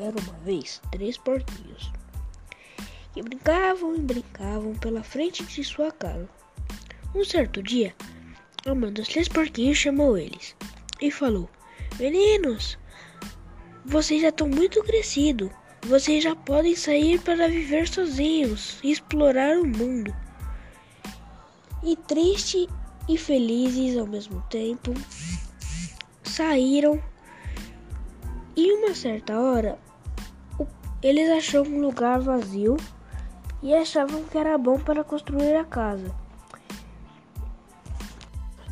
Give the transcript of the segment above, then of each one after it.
Era uma vez três porquinhos que brincavam e brincavam pela frente de sua casa. Um certo dia, a mãe dos três porquinhos chamou eles e falou: Meninos, vocês já estão muito crescidos. Vocês já podem sair para viver sozinhos e explorar o mundo. E triste e felizes ao mesmo tempo, saíram e uma certa hora eles acharam um lugar vazio e achavam que era bom para construir a casa.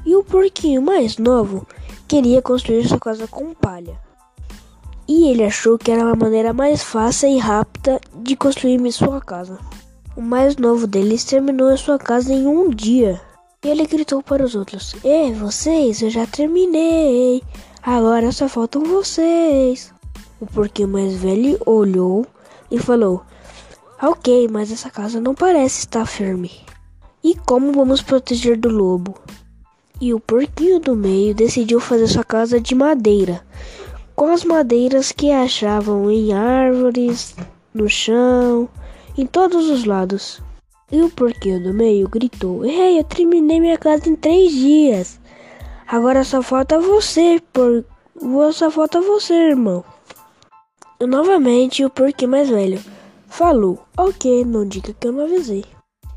E o porquinho mais novo queria construir sua casa com palha. E ele achou que era a maneira mais fácil e rápida de construir sua casa. O mais novo deles terminou a sua casa em um dia. E ele gritou para os outros: Ei, vocês, eu já terminei. Agora só faltam vocês. O porquinho mais velho olhou e falou: Ok, mas essa casa não parece estar firme. E como vamos proteger do lobo? E o porquinho do meio decidiu fazer sua casa de madeira, com as madeiras que achavam em árvores, no chão, em todos os lados. E o porquinho do meio gritou: Ei, eu terminei minha casa em três dias. Agora só falta você, por... Só falta você, irmão. Novamente o porquinho mais velho falou: Ok, não diga que eu não avisei.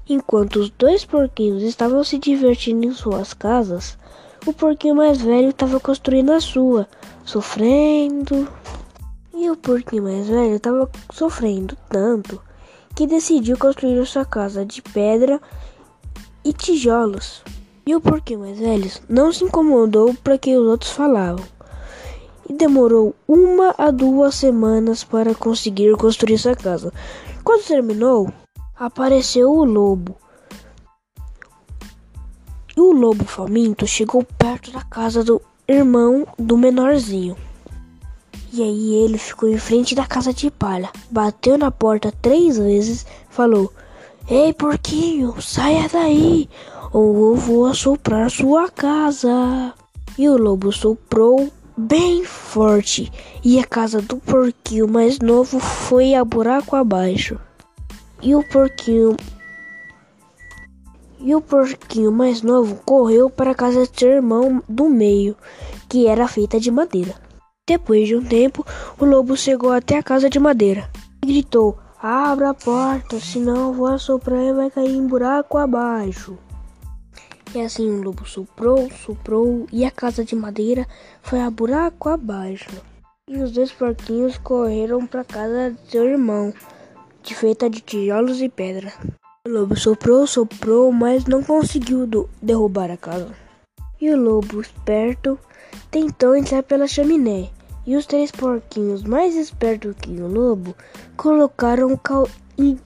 Enquanto os dois porquinhos estavam se divertindo em suas casas, o porquinho mais velho estava construindo a sua, sofrendo. E o porquinho mais velho estava sofrendo tanto que decidiu construir sua casa de pedra e tijolos. E o porquinho mais velho não se incomodou para que os outros falavam. E demorou uma a duas semanas para conseguir construir sua casa. Quando terminou, apareceu o lobo. E o lobo faminto chegou perto da casa do irmão do menorzinho. E aí ele ficou em frente da casa de palha, bateu na porta três vezes, falou: Ei, porquinho, saia daí, ou eu vou assoprar sua casa. E o lobo soprou bem forte, e a casa do porquinho mais novo foi a buraco abaixo. E o porquinho e o porquinho mais novo correu para a casa do seu irmão do meio, que era feita de madeira. Depois de um tempo, o lobo chegou até a casa de madeira e gritou: Abra a porta, senão vou assoprar e vai cair em buraco abaixo. E assim o lobo soprou, soprou e a casa de madeira foi a buraco abaixo. E os dois porquinhos correram para a casa de seu irmão, de feita de tijolos e pedra. O lobo soprou, soprou, mas não conseguiu derrubar a casa. E o lobo esperto tentou entrar pela chaminé e os três porquinhos, mais espertos que o lobo, colocaram, e...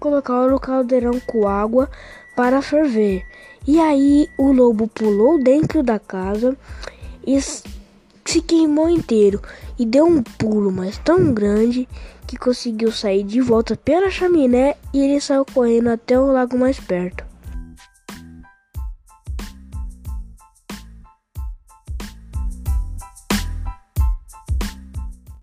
colocaram o caldeirão com água para ferver. E aí o lobo pulou dentro da casa e se queimou inteiro e deu um pulo, mas tão grande que conseguiu sair de volta pela chaminé e ele saiu correndo até o lago mais perto.